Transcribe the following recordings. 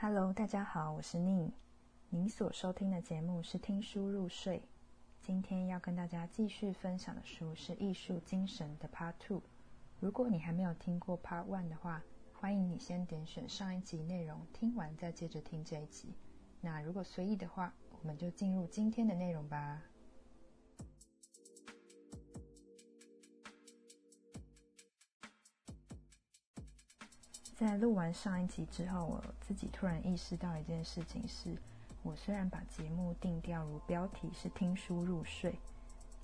Hello，大家好，我是宁。您所收听的节目是听书入睡。今天要跟大家继续分享的书是《艺术精神》的 Part Two。如果你还没有听过 Part One 的话，欢迎你先点选上一集内容，听完再接着听这一集。那如果随意的话，我们就进入今天的内容吧。在录完上一集之后，我自己突然意识到一件事情：是我虽然把节目定调如标题是“听书入睡”，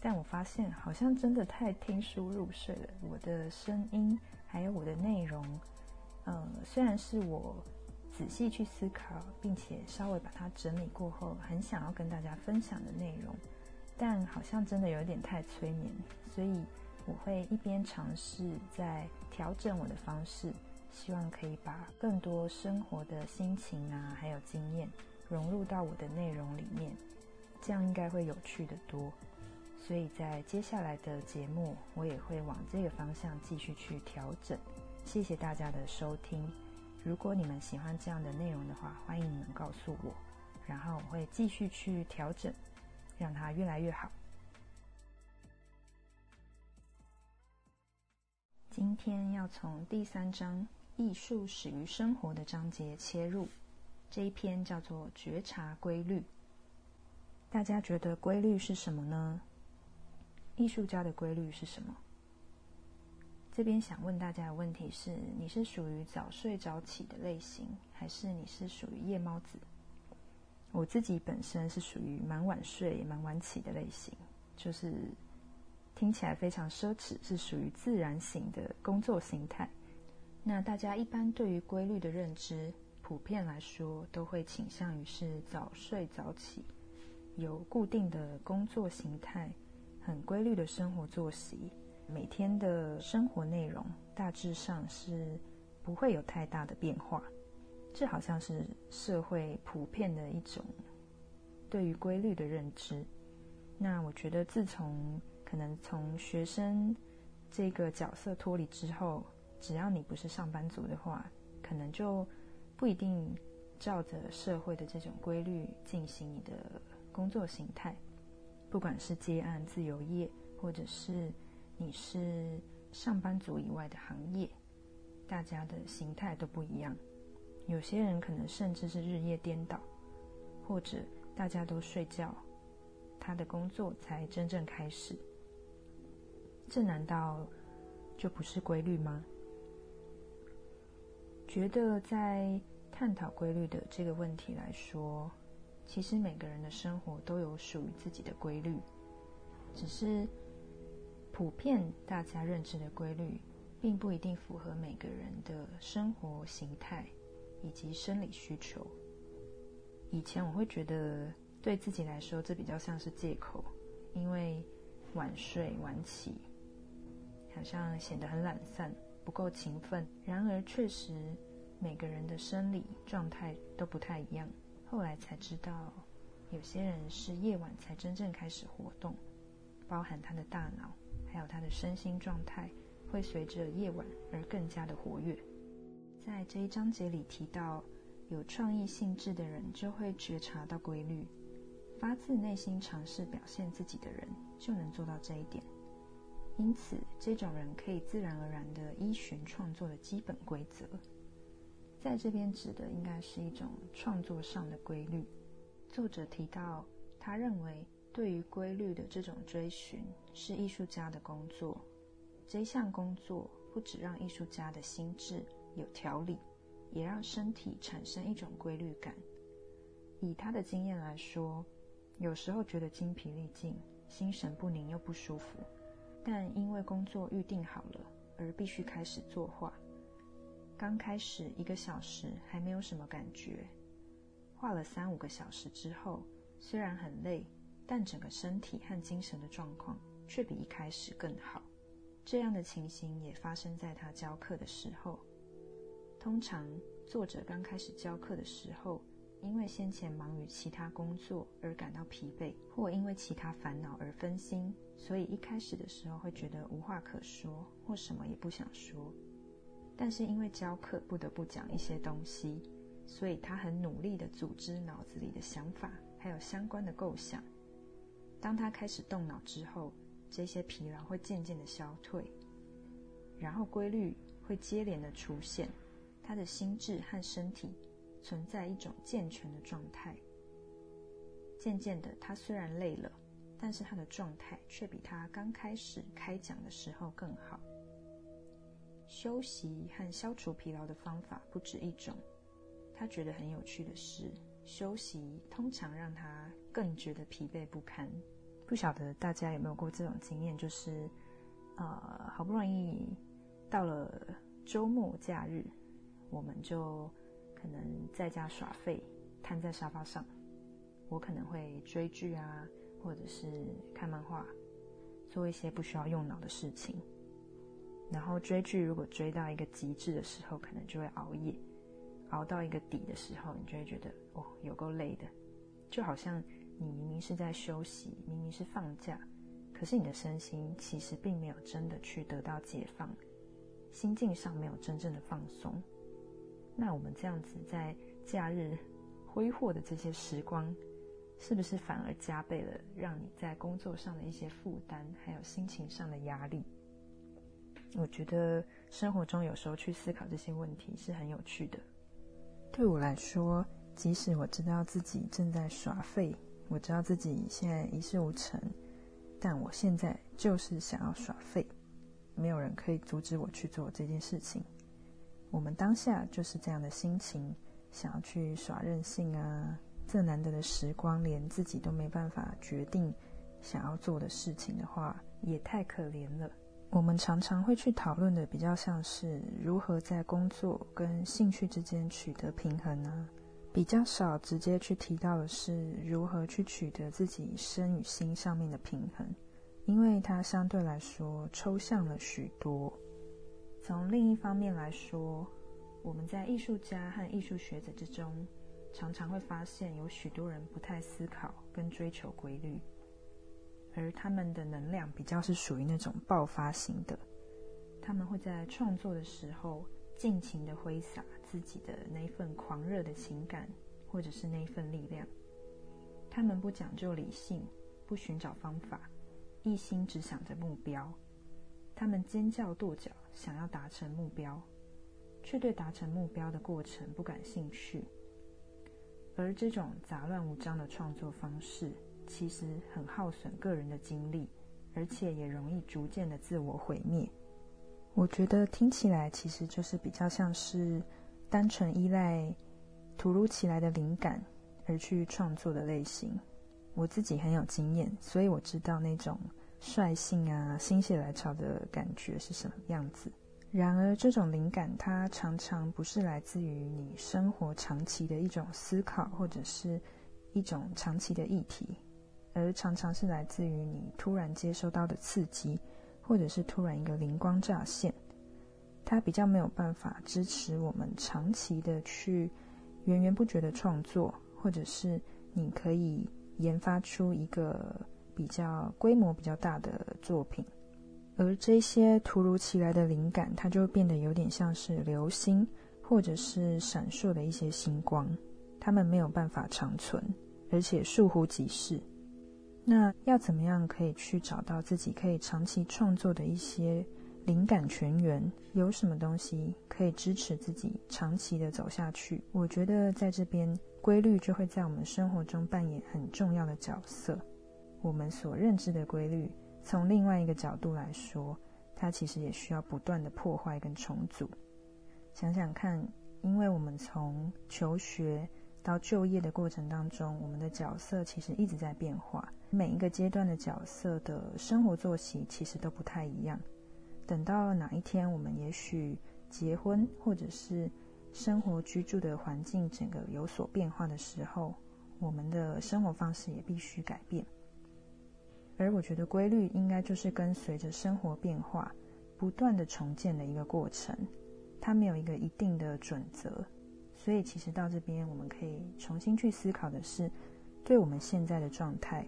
但我发现好像真的太听书入睡了。我的声音还有我的内容，嗯，虽然是我仔细去思考，并且稍微把它整理过后，很想要跟大家分享的内容，但好像真的有点太催眠，所以我会一边尝试在调整我的方式。希望可以把更多生活的心情啊，还有经验融入到我的内容里面，这样应该会有趣的多。所以在接下来的节目，我也会往这个方向继续去调整。谢谢大家的收听。如果你们喜欢这样的内容的话，欢迎你们告诉我，然后我会继续去调整，让它越来越好。今天要从第三章。艺术始于生活的章节切入，这一篇叫做“觉察规律”。大家觉得规律是什么呢？艺术家的规律是什么？这边想问大家的问题是：你是属于早睡早起的类型，还是你是属于夜猫子？我自己本身是属于蛮晚睡也、蛮晚起的类型，就是听起来非常奢侈，是属于自然型的工作形态。那大家一般对于规律的认知，普遍来说都会倾向于是早睡早起，有固定的工作形态，很规律的生活作息，每天的生活内容大致上是不会有太大的变化。这好像是社会普遍的一种对于规律的认知。那我觉得，自从可能从学生这个角色脱离之后，只要你不是上班族的话，可能就不一定照着社会的这种规律进行你的工作形态。不管是接案、自由业，或者是你是上班族以外的行业，大家的形态都不一样。有些人可能甚至是日夜颠倒，或者大家都睡觉，他的工作才真正开始。这难道就不是规律吗？觉得在探讨规律的这个问题来说，其实每个人的生活都有属于自己的规律，只是普遍大家认知的规律，并不一定符合每个人的生活形态以及生理需求。以前我会觉得对自己来说，这比较像是借口，因为晚睡晚起，好像显得很懒散。不够勤奋，然而确实每个人的生理状态都不太一样。后来才知道，有些人是夜晚才真正开始活动，包含他的大脑，还有他的身心状态，会随着夜晚而更加的活跃。在这一章节里提到，有创意性质的人就会觉察到规律，发自内心尝试表现自己的人就能做到这一点。因此，这种人可以自然而然地依循创作的基本规则。在这边指的应该是一种创作上的规律。作者提到，他认为对于规律的这种追寻是艺术家的工作。这项工作不只让艺术家的心智有条理，也让身体产生一种规律感。以他的经验来说，有时候觉得精疲力尽、心神不宁又不舒服。但因为工作预定好了，而必须开始作画。刚开始一个小时还没有什么感觉，画了三五个小时之后，虽然很累，但整个身体和精神的状况却比一开始更好。这样的情形也发生在他教课的时候。通常作者刚开始教课的时候。因为先前忙于其他工作而感到疲惫，或因为其他烦恼而分心，所以一开始的时候会觉得无话可说，或什么也不想说。但是因为教课不得不讲一些东西，所以他很努力的组织脑子里的想法，还有相关的构想。当他开始动脑之后，这些疲劳会渐渐的消退，然后规律会接连的出现，他的心智和身体存在一种健全的状态。渐渐的，他虽然累了，但是他的状态却比他刚开始开讲的时候更好。休息和消除疲劳的方法不止一种。他觉得很有趣的是，休息通常让他更觉得疲惫不堪。不晓得大家有没有过这种经验，就是，呃，好不容易到了周末假日，我们就可能在家耍废，瘫在沙发上。我可能会追剧啊，或者是看漫画，做一些不需要用脑的事情。然后追剧，如果追到一个极致的时候，可能就会熬夜，熬到一个底的时候，你就会觉得哦，有够累的，就好像你明明是在休息，明明是放假，可是你的身心其实并没有真的去得到解放，心境上没有真正的放松。那我们这样子在假日挥霍的这些时光，是不是反而加倍了让你在工作上的一些负担，还有心情上的压力？我觉得生活中有时候去思考这些问题是很有趣的。对我来说，即使我知道自己正在耍废，我知道自己现在一事无成，但我现在就是想要耍废，没有人可以阻止我去做这件事情。我们当下就是这样的心情，想要去耍任性啊！这难得的时光，连自己都没办法决定想要做的事情的话，也太可怜了。我们常常会去讨论的，比较像是如何在工作跟兴趣之间取得平衡呢？比较少直接去提到的是如何去取得自己身与心上面的平衡，因为它相对来说抽象了许多。从另一方面来说，我们在艺术家和艺术学者之中，常常会发现有许多人不太思考跟追求规律。而他们的能量比较是属于那种爆发型的，他们会在创作的时候尽情的挥洒自己的那一份狂热的情感，或者是那一份力量。他们不讲究理性，不寻找方法，一心只想着目标。他们尖叫跺脚，想要达成目标，却对达成目标的过程不感兴趣。而这种杂乱无章的创作方式。其实很耗损个人的精力，而且也容易逐渐的自我毁灭。我觉得听起来其实就是比较像是单纯依赖突如其来的灵感而去创作的类型。我自己很有经验，所以我知道那种率性啊、心血来潮的感觉是什么样子。然而，这种灵感它常常不是来自于你生活长期的一种思考，或者是一种长期的议题。而常常是来自于你突然接收到的刺激，或者是突然一个灵光乍现，它比较没有办法支持我们长期的去源源不绝的创作，或者是你可以研发出一个比较规模比较大的作品。而这些突如其来的灵感，它就变得有点像是流星，或者是闪烁的一些星光，它们没有办法长存，而且倏忽即逝。那要怎么样可以去找到自己可以长期创作的一些灵感泉源？有什么东西可以支持自己长期的走下去？我觉得在这边规律就会在我们生活中扮演很重要的角色。我们所认知的规律，从另外一个角度来说，它其实也需要不断的破坏跟重组。想想看，因为我们从求学。到就业的过程当中，我们的角色其实一直在变化。每一个阶段的角色的生活作息其实都不太一样。等到哪一天我们也许结婚，或者是生活居住的环境整个有所变化的时候，我们的生活方式也必须改变。而我觉得规律应该就是跟随着生活变化，不断的重建的一个过程。它没有一个一定的准则。所以，其实到这边，我们可以重新去思考的是，对我们现在的状态，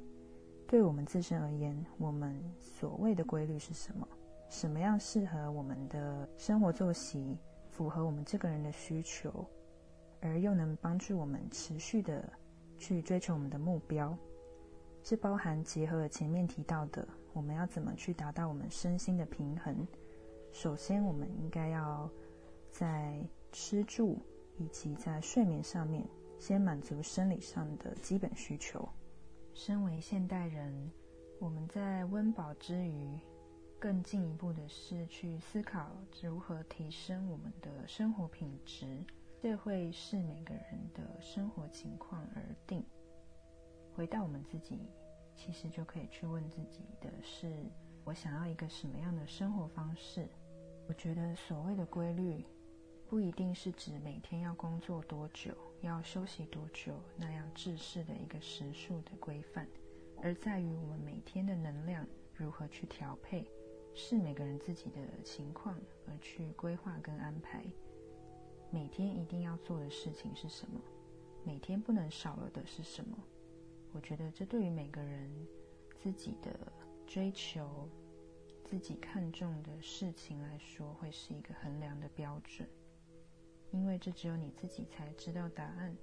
对我们自身而言，我们所谓的规律是什么？什么样适合我们的生活作息，符合我们这个人的需求？而又能帮助我们持续的去追求我们的目标。这包含结合了前面提到的，我们要怎么去达到我们身心的平衡。首先，我们应该要在吃住以及在睡眠上面，先满足生理上的基本需求。身为现代人，我们在温饱之余，更进一步的是去思考如何提升我们的生活品质。这会视每个人的生活情况而定。回到我们自己，其实就可以去问自己的是：我想要一个什么样的生活方式？我觉得所谓的规律，不一定是指每天要工作多久、要休息多久那样制式的一个时数的规范，而在于我们每天的能量如何去调配，是每个人自己的情况而去规划跟安排。每天一定要做的事情是什么？每天不能少了的是什么？我觉得这对于每个人自己的追求、自己看重的事情来说，会是一个衡量的标准。因为这只有你自己才知道答案，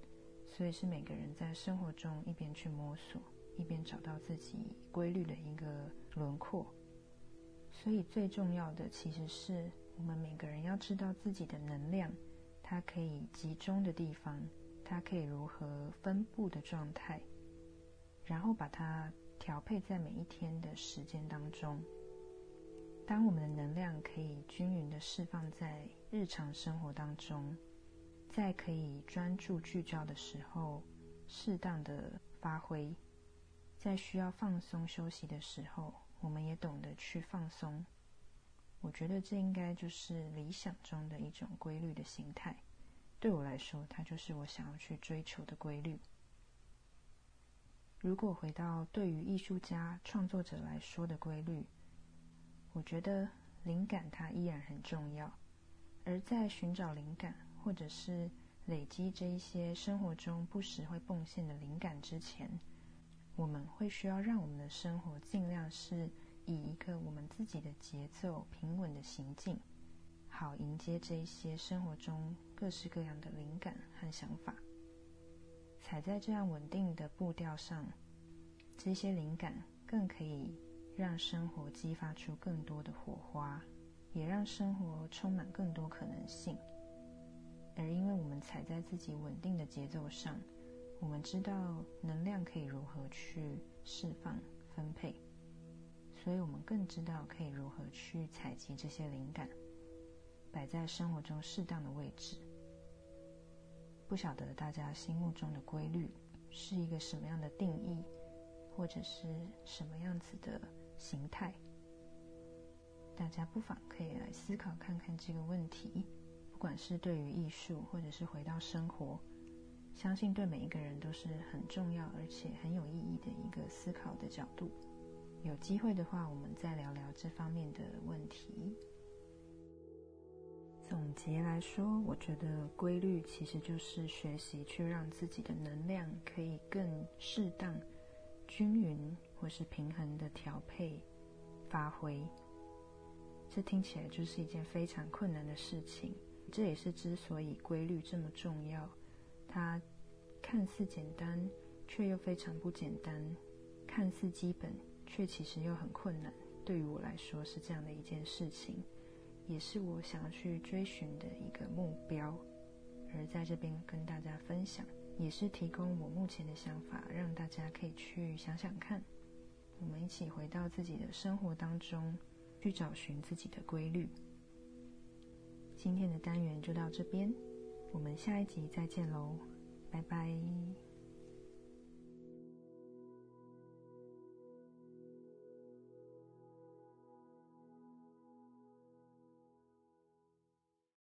所以是每个人在生活中一边去摸索，一边找到自己规律的一个轮廓。所以最重要的其实是我们每个人要知道自己的能量，它可以集中的地方，它可以如何分布的状态。然后把它调配在每一天的时间当中。当我们的能量可以均匀的释放在日常生活当中，在可以专注聚焦的时候，适当的发挥；在需要放松休息的时候，我们也懂得去放松。我觉得这应该就是理想中的一种规律的形态。对我来说，它就是我想要去追求的规律。如果回到对于艺术家、创作者来说的规律，我觉得灵感它依然很重要。而在寻找灵感，或者是累积这一些生活中不时会迸现的灵感之前，我们会需要让我们的生活尽量是以一个我们自己的节奏平稳的行进，好迎接这一些生活中各式各样的灵感和想法。踩在这样稳定的步调上，这些灵感更可以让生活激发出更多的火花，也让生活充满更多可能性。而因为我们踩在自己稳定的节奏上，我们知道能量可以如何去释放、分配，所以我们更知道可以如何去采集这些灵感，摆在生活中适当的位置。不晓得大家心目中的规律是一个什么样的定义，或者是什么样子的形态？大家不妨可以来思考看看这个问题。不管是对于艺术，或者是回到生活，相信对每一个人都是很重要而且很有意义的一个思考的角度。有机会的话，我们再聊聊这方面的问题。总结来说，我觉得规律其实就是学习去让自己的能量可以更适当、均匀或是平衡的调配、发挥。这听起来就是一件非常困难的事情。这也是之所以规律这么重要。它看似简单，却又非常不简单；看似基本，却其实又很困难。对于我来说，是这样的一件事情。也是我想要去追寻的一个目标，而在这边跟大家分享，也是提供我目前的想法，让大家可以去想想看。我们一起回到自己的生活当中，去找寻自己的规律。今天的单元就到这边，我们下一集再见喽，拜拜。